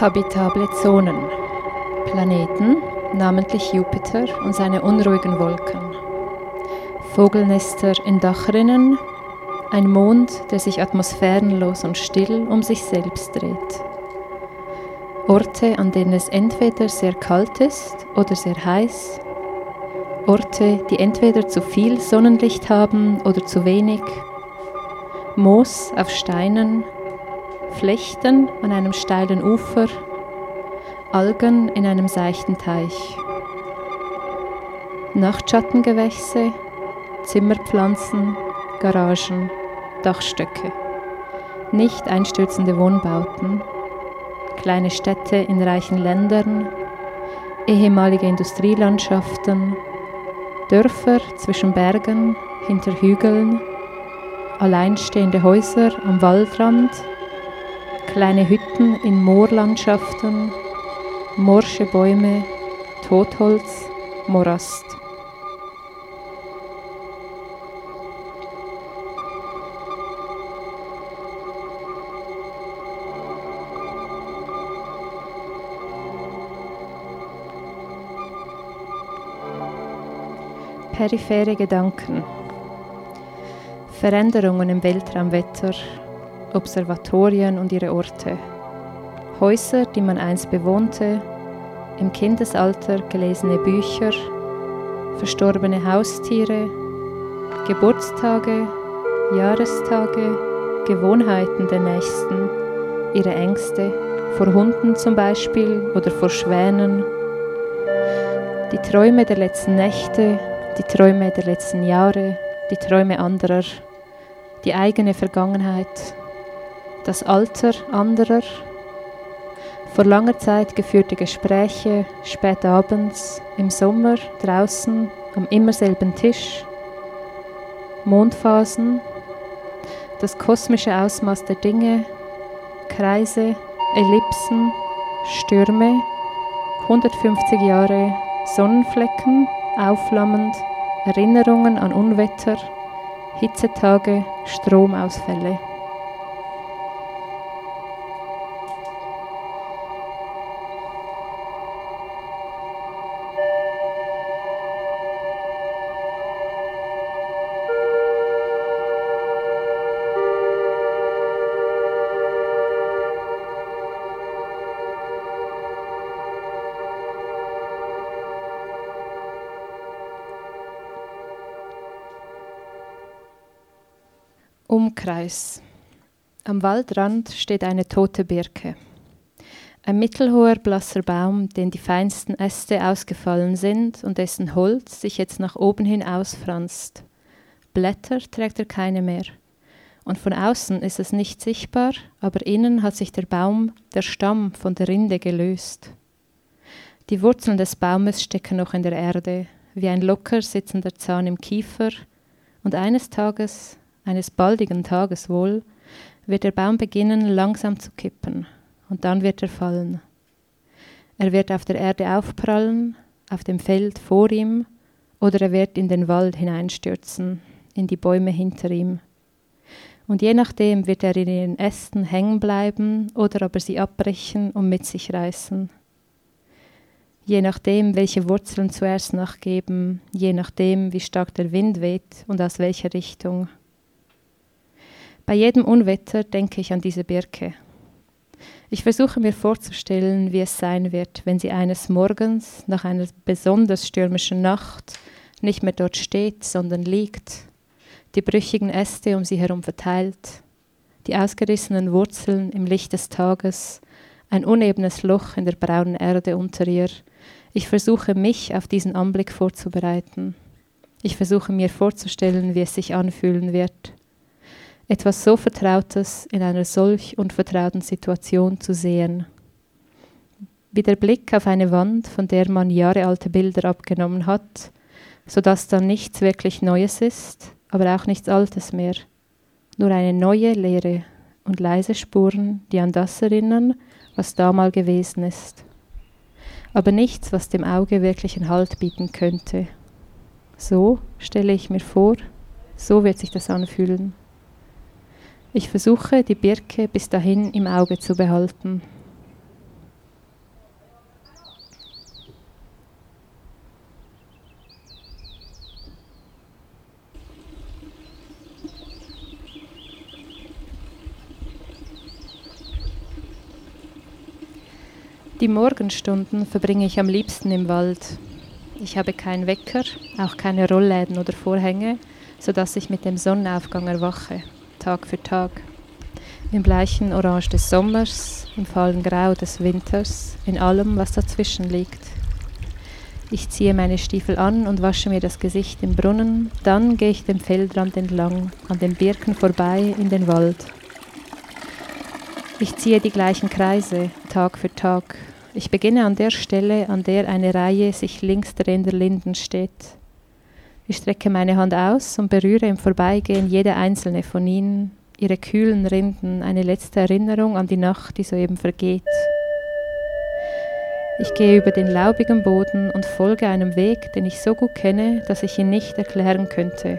Habitable Zonen. Planeten, namentlich Jupiter und seine unruhigen Wolken. Vogelnester in Dachrinnen. Ein Mond, der sich atmosphärenlos und still um sich selbst dreht. Orte, an denen es entweder sehr kalt ist oder sehr heiß. Orte, die entweder zu viel Sonnenlicht haben oder zu wenig. Moos auf Steinen, Flechten an einem steilen Ufer, Algen in einem seichten Teich. Nachtschattengewächse, Zimmerpflanzen, Garagen, Dachstöcke. Nicht einstürzende Wohnbauten, kleine Städte in reichen Ländern, ehemalige Industrielandschaften, Dörfer zwischen Bergen, hinter Hügeln, alleinstehende Häuser am Waldrand, kleine Hütten in Moorlandschaften, morsche Bäume, Totholz, Morast. periphere Gedanken. Veränderungen im Weltraumwetter, Observatorien und ihre Orte. Häuser, die man einst bewohnte, im Kindesalter gelesene Bücher, verstorbene Haustiere, Geburtstage, Jahrestage, Gewohnheiten der Nächsten, ihre Ängste, vor Hunden zum Beispiel oder vor Schwänen, die Träume der letzten Nächte, die Träume der letzten Jahre, die Träume anderer, die eigene Vergangenheit, das Alter anderer, vor langer Zeit geführte Gespräche, spät abends, im Sommer, draußen, am immer selben Tisch, Mondphasen, das kosmische Ausmaß der Dinge, Kreise, Ellipsen, Stürme, 150 Jahre Sonnenflecken, aufflammend, Erinnerungen an Unwetter, Hitzetage, Stromausfälle. Umkreis. Am Waldrand steht eine tote Birke. Ein mittelhoher, blasser Baum, den die feinsten Äste ausgefallen sind und dessen Holz sich jetzt nach oben hin ausfranst. Blätter trägt er keine mehr. Und von außen ist es nicht sichtbar, aber innen hat sich der Baum, der Stamm, von der Rinde gelöst. Die Wurzeln des Baumes stecken noch in der Erde, wie ein locker sitzender Zahn im Kiefer, und eines Tages, eines baldigen Tages wohl, wird der Baum beginnen langsam zu kippen, und dann wird er fallen. Er wird auf der Erde aufprallen, auf dem Feld vor ihm, oder er wird in den Wald hineinstürzen, in die Bäume hinter ihm. Und je nachdem wird er in ihren Ästen hängen bleiben oder aber sie abbrechen und mit sich reißen. Je nachdem, welche Wurzeln zuerst nachgeben, je nachdem, wie stark der Wind weht und aus welcher Richtung. Bei jedem Unwetter denke ich an diese Birke. Ich versuche mir vorzustellen, wie es sein wird, wenn sie eines Morgens nach einer besonders stürmischen Nacht nicht mehr dort steht, sondern liegt, die brüchigen Äste um sie herum verteilt, die ausgerissenen Wurzeln im Licht des Tages, ein unebenes Loch in der braunen Erde unter ihr. Ich versuche mich auf diesen Anblick vorzubereiten. Ich versuche mir vorzustellen, wie es sich anfühlen wird etwas so Vertrautes in einer solch unvertrauten Situation zu sehen. Wie der Blick auf eine Wand, von der man jahrealte Bilder abgenommen hat, sodass dann nichts wirklich Neues ist, aber auch nichts Altes mehr. Nur eine neue Leere und leise Spuren, die an das erinnern, was damals gewesen ist. Aber nichts, was dem Auge wirklichen Halt bieten könnte. So stelle ich mir vor, so wird sich das anfühlen. Ich versuche, die Birke bis dahin im Auge zu behalten. Die Morgenstunden verbringe ich am liebsten im Wald. Ich habe keinen Wecker, auch keine Rollläden oder Vorhänge, sodass ich mit dem Sonnenaufgang erwache. Tag für Tag. Im bleichen Orange des Sommers, im fahlen Grau des Winters, in allem, was dazwischen liegt. Ich ziehe meine Stiefel an und wasche mir das Gesicht im Brunnen, dann gehe ich den Feldrand entlang, an den Birken vorbei in den Wald. Ich ziehe die gleichen Kreise, Tag für Tag, ich beginne an der Stelle, an der eine Reihe sich links drehender Linden steht. Ich strecke meine Hand aus und berühre im Vorbeigehen jede einzelne von ihnen, ihre kühlen Rinden, eine letzte Erinnerung an die Nacht, die soeben vergeht. Ich gehe über den laubigen Boden und folge einem Weg, den ich so gut kenne, dass ich ihn nicht erklären könnte.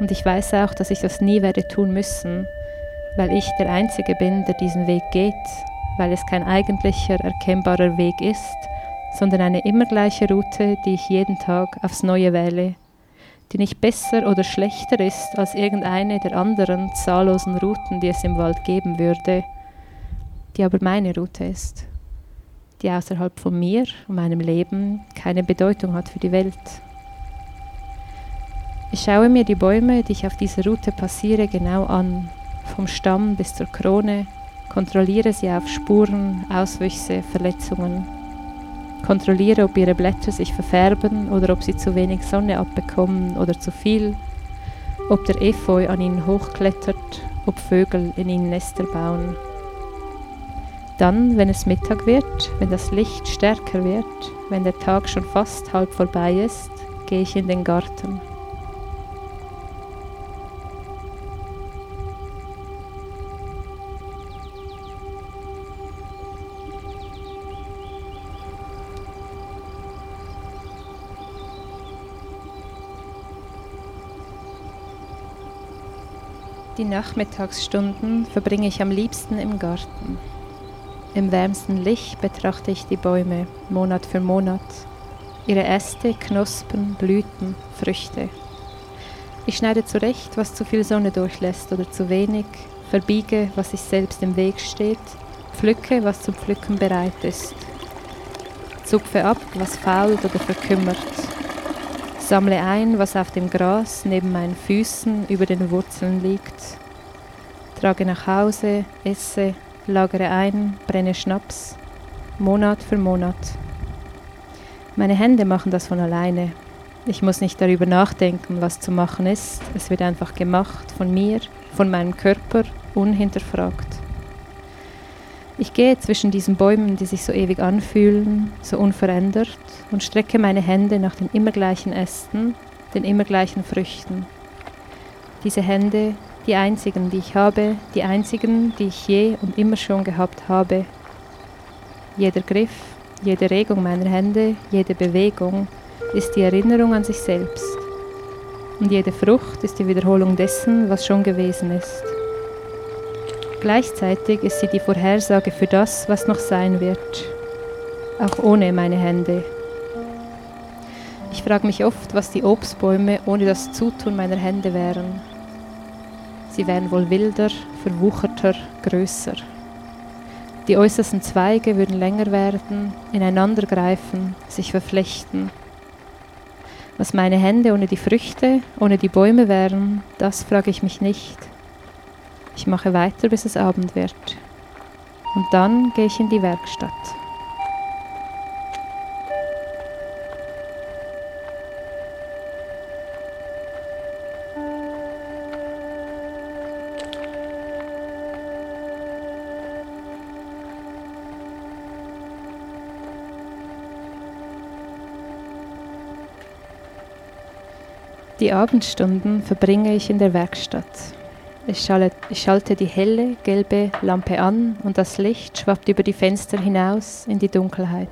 Und ich weiß auch, dass ich das nie werde tun müssen, weil ich der Einzige bin, der diesen Weg geht weil es kein eigentlicher erkennbarer Weg ist, sondern eine immer gleiche Route, die ich jeden Tag aufs Neue wähle, die nicht besser oder schlechter ist als irgendeine der anderen zahllosen Routen, die es im Wald geben würde, die aber meine Route ist, die außerhalb von mir und meinem Leben keine Bedeutung hat für die Welt. Ich schaue mir die Bäume, die ich auf dieser Route passiere, genau an, vom Stamm bis zur Krone, Kontrolliere sie auf Spuren, Auswüchse, Verletzungen. Kontrolliere, ob ihre Blätter sich verfärben oder ob sie zu wenig Sonne abbekommen oder zu viel, ob der Efeu an ihnen hochklettert, ob Vögel in ihnen Nester bauen. Dann, wenn es Mittag wird, wenn das Licht stärker wird, wenn der Tag schon fast halb vorbei ist, gehe ich in den Garten. Die Nachmittagsstunden verbringe ich am liebsten im Garten. Im wärmsten Licht betrachte ich die Bäume Monat für Monat, ihre Äste, Knospen, Blüten, Früchte. Ich schneide zurecht, was zu viel Sonne durchlässt oder zu wenig, verbiege, was sich selbst im Weg steht, pflücke, was zum Pflücken bereit ist, zupfe ab, was fault oder verkümmert, Sammle ein, was auf dem Gras neben meinen Füßen über den Wurzeln liegt. Trage nach Hause, esse, lagere ein, brenne Schnaps, Monat für Monat. Meine Hände machen das von alleine. Ich muss nicht darüber nachdenken, was zu machen ist. Es wird einfach gemacht von mir, von meinem Körper, unhinterfragt. Ich gehe zwischen diesen Bäumen, die sich so ewig anfühlen, so unverändert, und strecke meine Hände nach den immer gleichen Ästen, den immer gleichen Früchten. Diese Hände, die einzigen, die ich habe, die einzigen, die ich je und immer schon gehabt habe. Jeder Griff, jede Regung meiner Hände, jede Bewegung ist die Erinnerung an sich selbst. Und jede Frucht ist die Wiederholung dessen, was schon gewesen ist. Gleichzeitig ist sie die Vorhersage für das, was noch sein wird, auch ohne meine Hände. Ich frage mich oft, was die Obstbäume ohne das Zutun meiner Hände wären. Sie wären wohl wilder, verwucherter, größer. Die äußersten Zweige würden länger werden, ineinandergreifen, sich verflechten. Was meine Hände ohne die Früchte, ohne die Bäume wären, das frage ich mich nicht. Ich mache weiter, bis es Abend wird. Und dann gehe ich in die Werkstatt. Die Abendstunden verbringe ich in der Werkstatt. Ich, schalte die helle, gelbe Lampe an und das Licht schwappt über die Fenster hinaus in die Dunkelheit.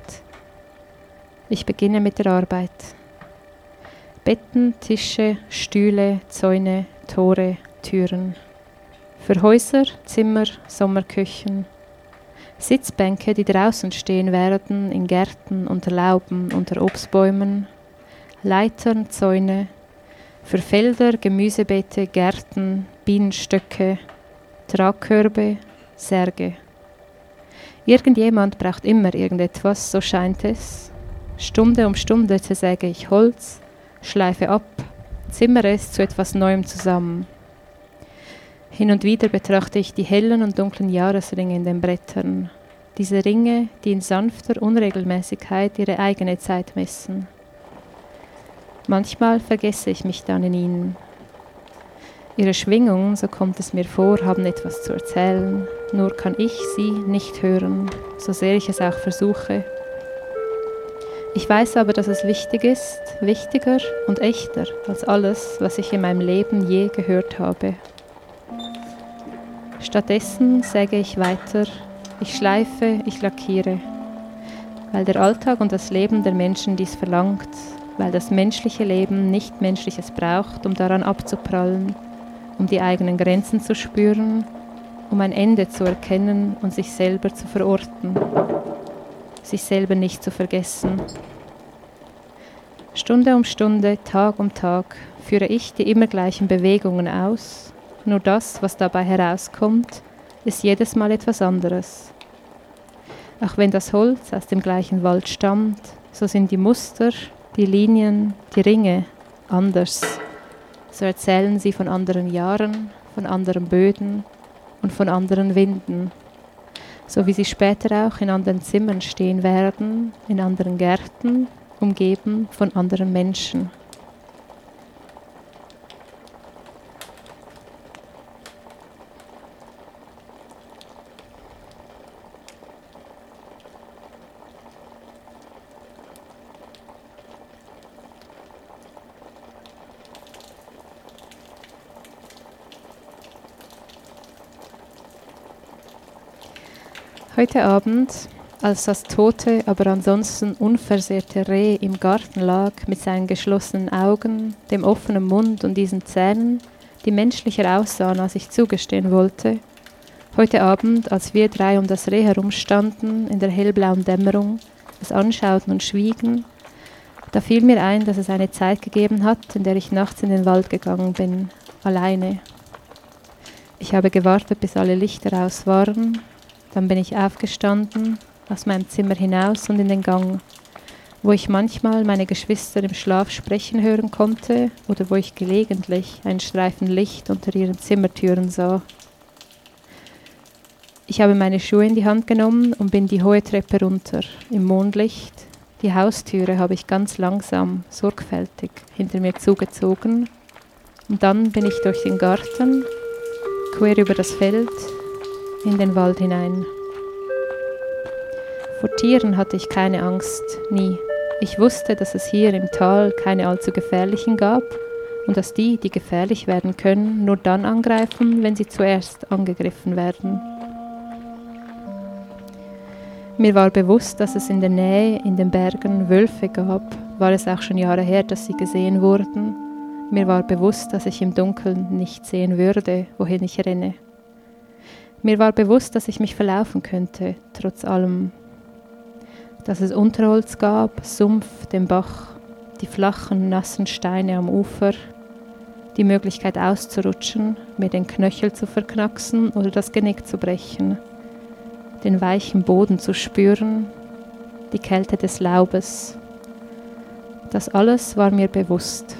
Ich beginne mit der Arbeit. Betten, Tische, Stühle, Zäune, Tore, Türen. Für Häuser, Zimmer, Sommerküchen. Sitzbänke, die draußen stehen werden, in Gärten, unter Lauben, unter Obstbäumen. Leitern, Zäune, für Felder, Gemüsebeete, Gärten, Bienenstöcke, Tragkörbe, Särge. Irgendjemand braucht immer irgendetwas, so scheint es. Stunde um Stunde zersäge ich Holz, schleife ab, zimmere es zu etwas Neuem zusammen. Hin und wieder betrachte ich die hellen und dunklen Jahresringe in den Brettern, diese Ringe, die in sanfter Unregelmäßigkeit ihre eigene Zeit messen. Manchmal vergesse ich mich dann in ihnen. Ihre Schwingungen, so kommt es mir vor, haben etwas zu erzählen, nur kann ich sie nicht hören, so sehr ich es auch versuche. Ich weiß aber, dass es wichtig ist, wichtiger und echter als alles, was ich in meinem Leben je gehört habe. Stattdessen säge ich weiter, ich schleife, ich lackiere, weil der Alltag und das Leben der Menschen dies verlangt, weil das menschliche Leben nicht Menschliches braucht, um daran abzuprallen, um die eigenen Grenzen zu spüren, um ein Ende zu erkennen und sich selber zu verorten, sich selber nicht zu vergessen. Stunde um Stunde, Tag um Tag führe ich die immer gleichen Bewegungen aus nur das, was dabei herauskommt, ist jedes Mal etwas anderes. Auch wenn das Holz aus dem gleichen Wald stammt, so sind die Muster, die Linien, die Ringe anders. So erzählen sie von anderen Jahren, von anderen Böden und von anderen Winden. So wie sie später auch in anderen Zimmern stehen werden, in anderen Gärten, umgeben von anderen Menschen. Heute Abend, als das tote, aber ansonsten unversehrte Reh im Garten lag, mit seinen geschlossenen Augen, dem offenen Mund und diesen Zähnen, die menschlicher aussahen, als ich zugestehen wollte, heute Abend, als wir drei um das Reh herumstanden, in der hellblauen Dämmerung, es anschauten und schwiegen, da fiel mir ein, dass es eine Zeit gegeben hat, in der ich nachts in den Wald gegangen bin, alleine. Ich habe gewartet, bis alle Lichter aus waren, dann bin ich aufgestanden, aus meinem Zimmer hinaus und in den Gang, wo ich manchmal meine Geschwister im Schlaf sprechen hören konnte oder wo ich gelegentlich einen Streifen Licht unter ihren Zimmertüren sah. Ich habe meine Schuhe in die Hand genommen und bin die hohe Treppe runter, im Mondlicht. Die Haustüre habe ich ganz langsam, sorgfältig hinter mir zugezogen. Und dann bin ich durch den Garten, quer über das Feld, in den Wald hinein. Vor Tieren hatte ich keine Angst, nie. Ich wusste, dass es hier im Tal keine allzu gefährlichen gab und dass die, die gefährlich werden können, nur dann angreifen, wenn sie zuerst angegriffen werden. Mir war bewusst, dass es in der Nähe, in den Bergen, Wölfe gab, war es auch schon Jahre her, dass sie gesehen wurden. Mir war bewusst, dass ich im Dunkeln nicht sehen würde, wohin ich renne. Mir war bewusst, dass ich mich verlaufen könnte, trotz allem. Dass es Unterholz gab, Sumpf, den Bach, die flachen, nassen Steine am Ufer, die Möglichkeit auszurutschen, mir den Knöchel zu verknacksen oder das Genick zu brechen, den weichen Boden zu spüren, die Kälte des Laubes. Das alles war mir bewusst.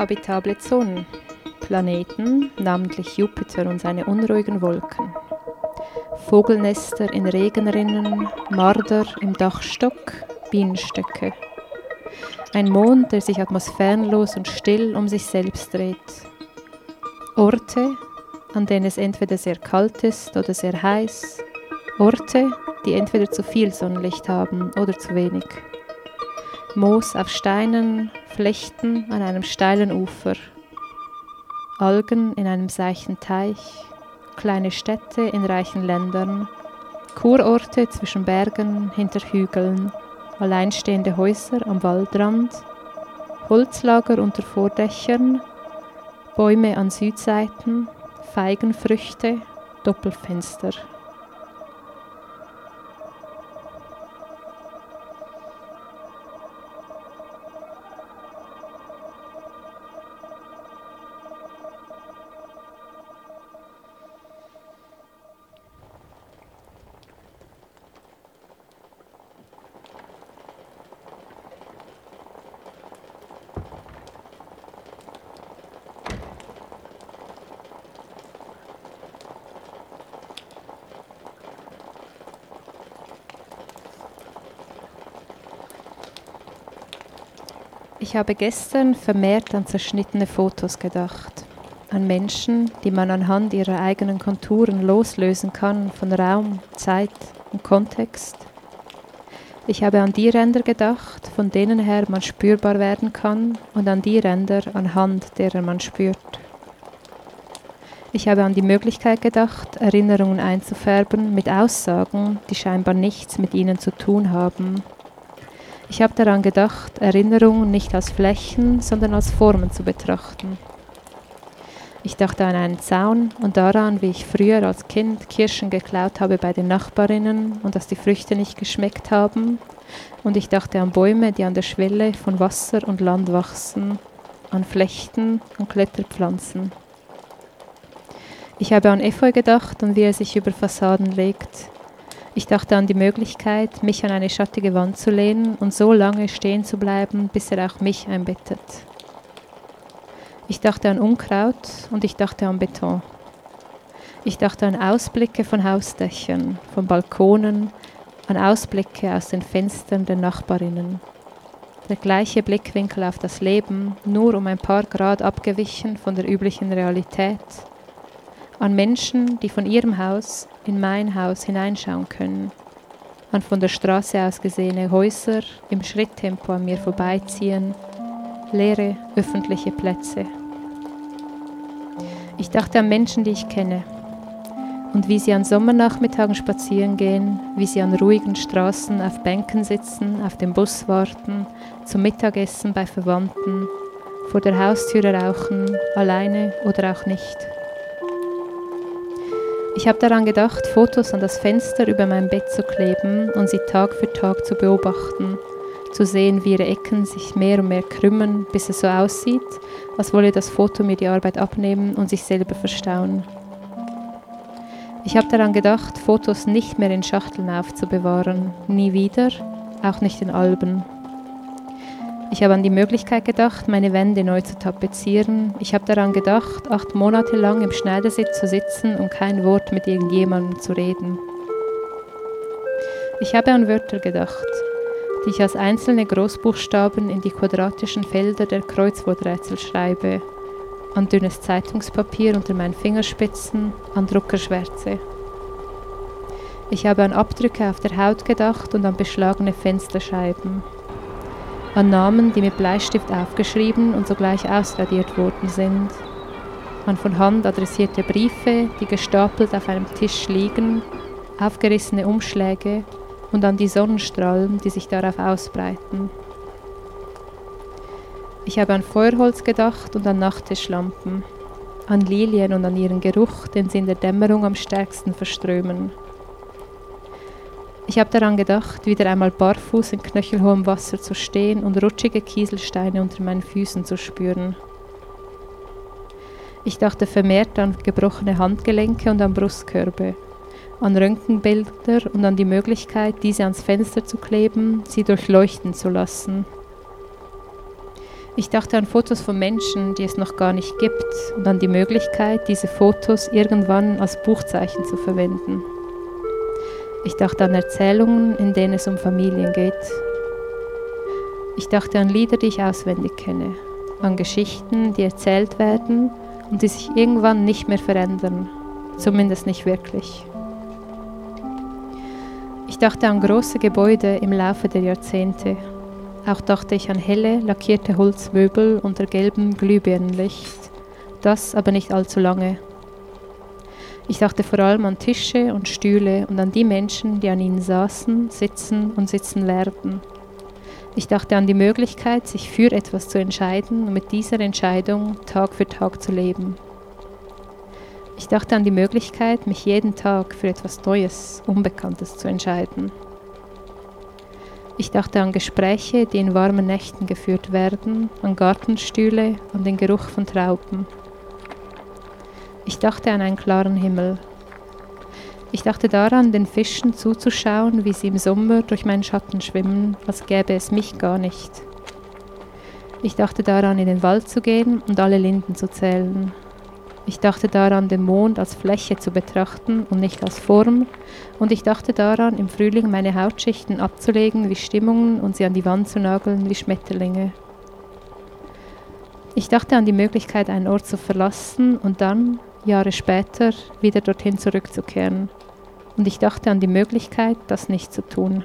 Habitable Zonen, Planeten, namentlich Jupiter und seine unruhigen Wolken, Vogelnester in Regenrinnen, Marder im Dachstock, Bienenstöcke, ein Mond, der sich atmosphärenlos und still um sich selbst dreht, Orte, an denen es entweder sehr kalt ist oder sehr heiß, Orte, die entweder zu viel Sonnenlicht haben oder zu wenig. Moos auf Steinen, Flechten an einem steilen Ufer, Algen in einem seichten Teich, kleine Städte in reichen Ländern, Kurorte zwischen Bergen, hinter Hügeln, alleinstehende Häuser am Waldrand, Holzlager unter Vordächern, Bäume an Südseiten, Feigenfrüchte, Doppelfenster. Ich habe gestern vermehrt an zerschnittene Fotos gedacht, an Menschen, die man anhand ihrer eigenen Konturen loslösen kann von Raum, Zeit und Kontext. Ich habe an die Ränder gedacht, von denen her man spürbar werden kann, und an die Ränder anhand derer man spürt. Ich habe an die Möglichkeit gedacht, Erinnerungen einzufärben mit Aussagen, die scheinbar nichts mit ihnen zu tun haben ich habe daran gedacht, Erinnerungen nicht als Flächen, sondern als Formen zu betrachten. Ich dachte an einen Zaun und daran, wie ich früher als Kind Kirschen geklaut habe bei den Nachbarinnen und dass die Früchte nicht geschmeckt haben. Und ich dachte an Bäume, die an der Schwelle von Wasser und Land wachsen, an Flechten und Kletterpflanzen. Ich habe an Efeu gedacht und wie er sich über Fassaden legt, ich dachte an die Möglichkeit, mich an eine schattige Wand zu lehnen und so lange stehen zu bleiben, bis er auch mich einbettet. Ich dachte an Unkraut und ich dachte an Beton. Ich dachte an Ausblicke von Hausdächern, von Balkonen, an Ausblicke aus den Fenstern der Nachbarinnen. Der gleiche Blickwinkel auf das Leben, nur um ein paar Grad abgewichen von der üblichen Realität. An Menschen, die von ihrem Haus in mein Haus hineinschauen können, an von der Straße aus gesehene Häuser im Schritttempo an mir vorbeiziehen, leere öffentliche Plätze. Ich dachte an Menschen, die ich kenne und wie sie an Sommernachmittagen spazieren gehen, wie sie an ruhigen Straßen auf Bänken sitzen, auf den Bus warten, zum Mittagessen bei Verwandten, vor der Haustüre rauchen, alleine oder auch nicht. Ich habe daran gedacht, Fotos an das Fenster über mein Bett zu kleben und sie Tag für Tag zu beobachten, zu sehen, wie ihre Ecken sich mehr und mehr krümmen, bis es so aussieht, als wolle das Foto mir die Arbeit abnehmen und sich selber verstauen. Ich habe daran gedacht, Fotos nicht mehr in Schachteln aufzubewahren, nie wieder, auch nicht in Alben. Ich habe an die Möglichkeit gedacht, meine Wände neu zu tapezieren. Ich habe daran gedacht, acht Monate lang im Schneidersitz zu sitzen und kein Wort mit irgendjemandem zu reden. Ich habe an Wörter gedacht, die ich als einzelne Großbuchstaben in die quadratischen Felder der Kreuzworträtsel schreibe, an dünnes Zeitungspapier unter meinen Fingerspitzen, an Druckerschwärze. Ich habe an Abdrücke auf der Haut gedacht und an beschlagene Fensterscheiben an Namen, die mit Bleistift aufgeschrieben und sogleich ausradiert worden sind, an von Hand adressierte Briefe, die gestapelt auf einem Tisch liegen, aufgerissene Umschläge und an die Sonnenstrahlen, die sich darauf ausbreiten. Ich habe an Feuerholz gedacht und an Nachttischlampen, an Lilien und an ihren Geruch, den sie in der Dämmerung am stärksten verströmen. Ich habe daran gedacht, wieder einmal barfuß in knöchelhohem Wasser zu stehen und rutschige Kieselsteine unter meinen Füßen zu spüren. Ich dachte vermehrt an gebrochene Handgelenke und an Brustkörbe, an Röntgenbilder und an die Möglichkeit, diese ans Fenster zu kleben, sie durchleuchten zu lassen. Ich dachte an Fotos von Menschen, die es noch gar nicht gibt, und an die Möglichkeit, diese Fotos irgendwann als Buchzeichen zu verwenden. Ich dachte an Erzählungen, in denen es um Familien geht. Ich dachte an Lieder, die ich auswendig kenne, an Geschichten, die erzählt werden und die sich irgendwann nicht mehr verändern, zumindest nicht wirklich. dachte an große Gebäude im Laufe der Jahrzehnte. Auch dachte ich an helle, lackierte Holzmöbel unter gelbem Glühbirnenlicht. Das aber nicht allzu lange. Ich dachte vor allem an Tische und Stühle und an die Menschen, die an ihnen saßen, sitzen und sitzen werden. Ich dachte an die Möglichkeit, sich für etwas zu entscheiden und mit dieser Entscheidung Tag für Tag zu leben. Ich dachte an die Möglichkeit, mich jeden Tag für etwas Neues, Unbekanntes zu entscheiden. Ich dachte an Gespräche, die in warmen Nächten geführt werden, an Gartenstühle, an den Geruch von Trauben. Ich dachte an einen klaren Himmel. Ich dachte daran, den Fischen zuzuschauen, wie sie im Sommer durch meinen Schatten schwimmen, als gäbe es mich gar nicht. Ich dachte daran, in den Wald zu gehen und alle Linden zu zählen. Ich dachte daran, den Mond als Fläche zu betrachten und nicht als Form. Und ich dachte daran, im Frühling meine Hautschichten abzulegen wie Stimmungen und sie an die Wand zu nageln wie Schmetterlinge. Ich dachte an die Möglichkeit, einen Ort zu verlassen und dann, Jahre später, wieder dorthin zurückzukehren. Und ich dachte an die Möglichkeit, das nicht zu tun.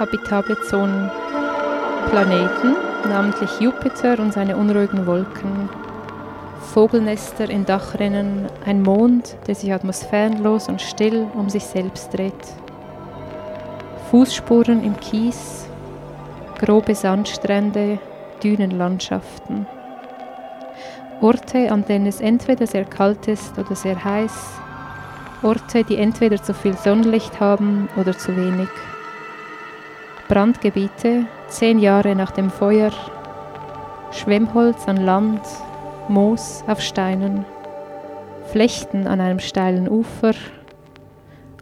Habitable Zonen Planeten, namentlich Jupiter und seine unruhigen Wolken, Vogelnester in Dachrinnen, ein Mond, der sich atmosphärenlos und still um sich selbst dreht, Fußspuren im Kies, grobe Sandstrände, Dünenlandschaften, Orte, an denen es entweder sehr kalt ist oder sehr heiß, Orte, die entweder zu viel Sonnenlicht haben oder zu wenig. Brandgebiete, zehn Jahre nach dem Feuer, Schwemmholz an Land, Moos auf Steinen, Flechten an einem steilen Ufer,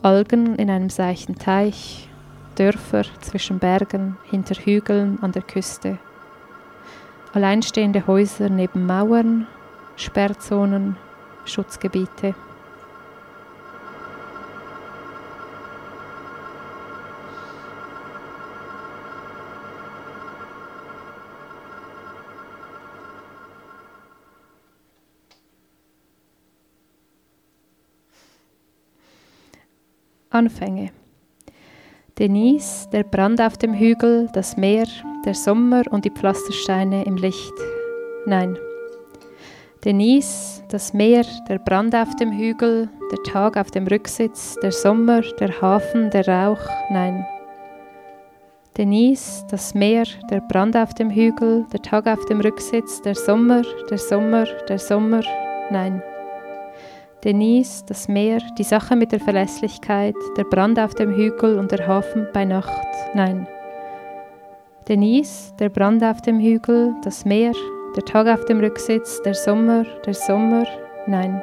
Algen in einem seichten Teich, Dörfer zwischen Bergen, hinter Hügeln an der Küste, alleinstehende Häuser neben Mauern, Sperrzonen, Schutzgebiete. Anfänge. Denise, der Brand auf dem Hügel, das Meer, der Sommer und die Pflastersteine im Licht. Nein. Denise, das Meer, der Brand auf dem Hügel, der Tag auf dem Rücksitz, der Sommer, der Hafen, der Rauch. Nein. Denise, das Meer, der Brand auf dem Hügel, der Tag auf dem Rücksitz, der Sommer, der Sommer, der Sommer. Nein. Denise, das Meer, die Sache mit der Verlässlichkeit, der Brand auf dem Hügel und der Hafen bei Nacht. Nein. Denise, der Brand auf dem Hügel, das Meer, der Tag auf dem Rücksitz, der Sommer, der Sommer. Nein.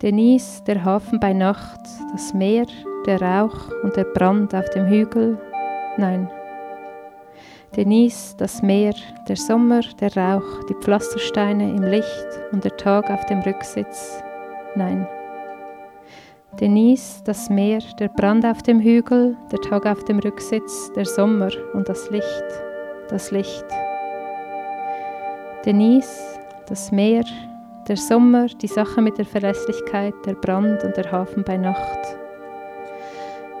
Denise, der Hafen bei Nacht, das Meer, der Rauch und der Brand auf dem Hügel. Nein. Denise, das Meer, der Sommer, der Rauch, die Pflastersteine im Licht und der Tag auf dem Rücksitz. Nein. Denise, das Meer, der Brand auf dem Hügel, der Tag auf dem Rücksitz, der Sommer und das Licht, das Licht. Denise, das Meer, der Sommer, die Sache mit der Verlässlichkeit, der Brand und der Hafen bei Nacht.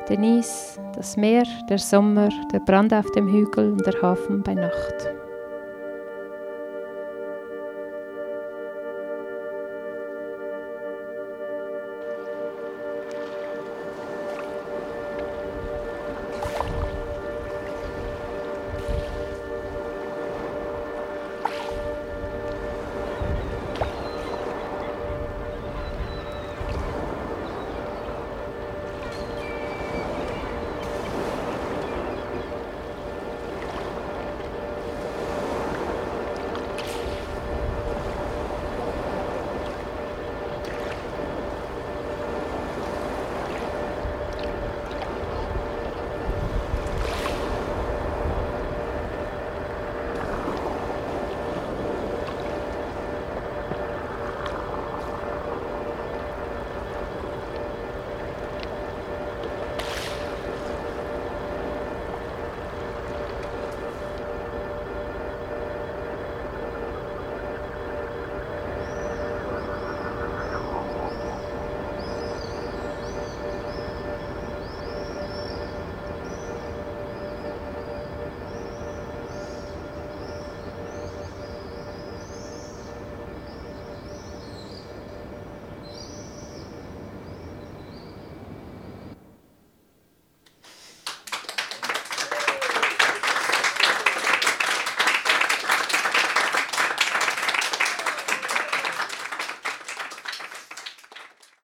Denise, das Meer, der Sommer, der Brand auf dem Hügel und der Hafen bei Nacht.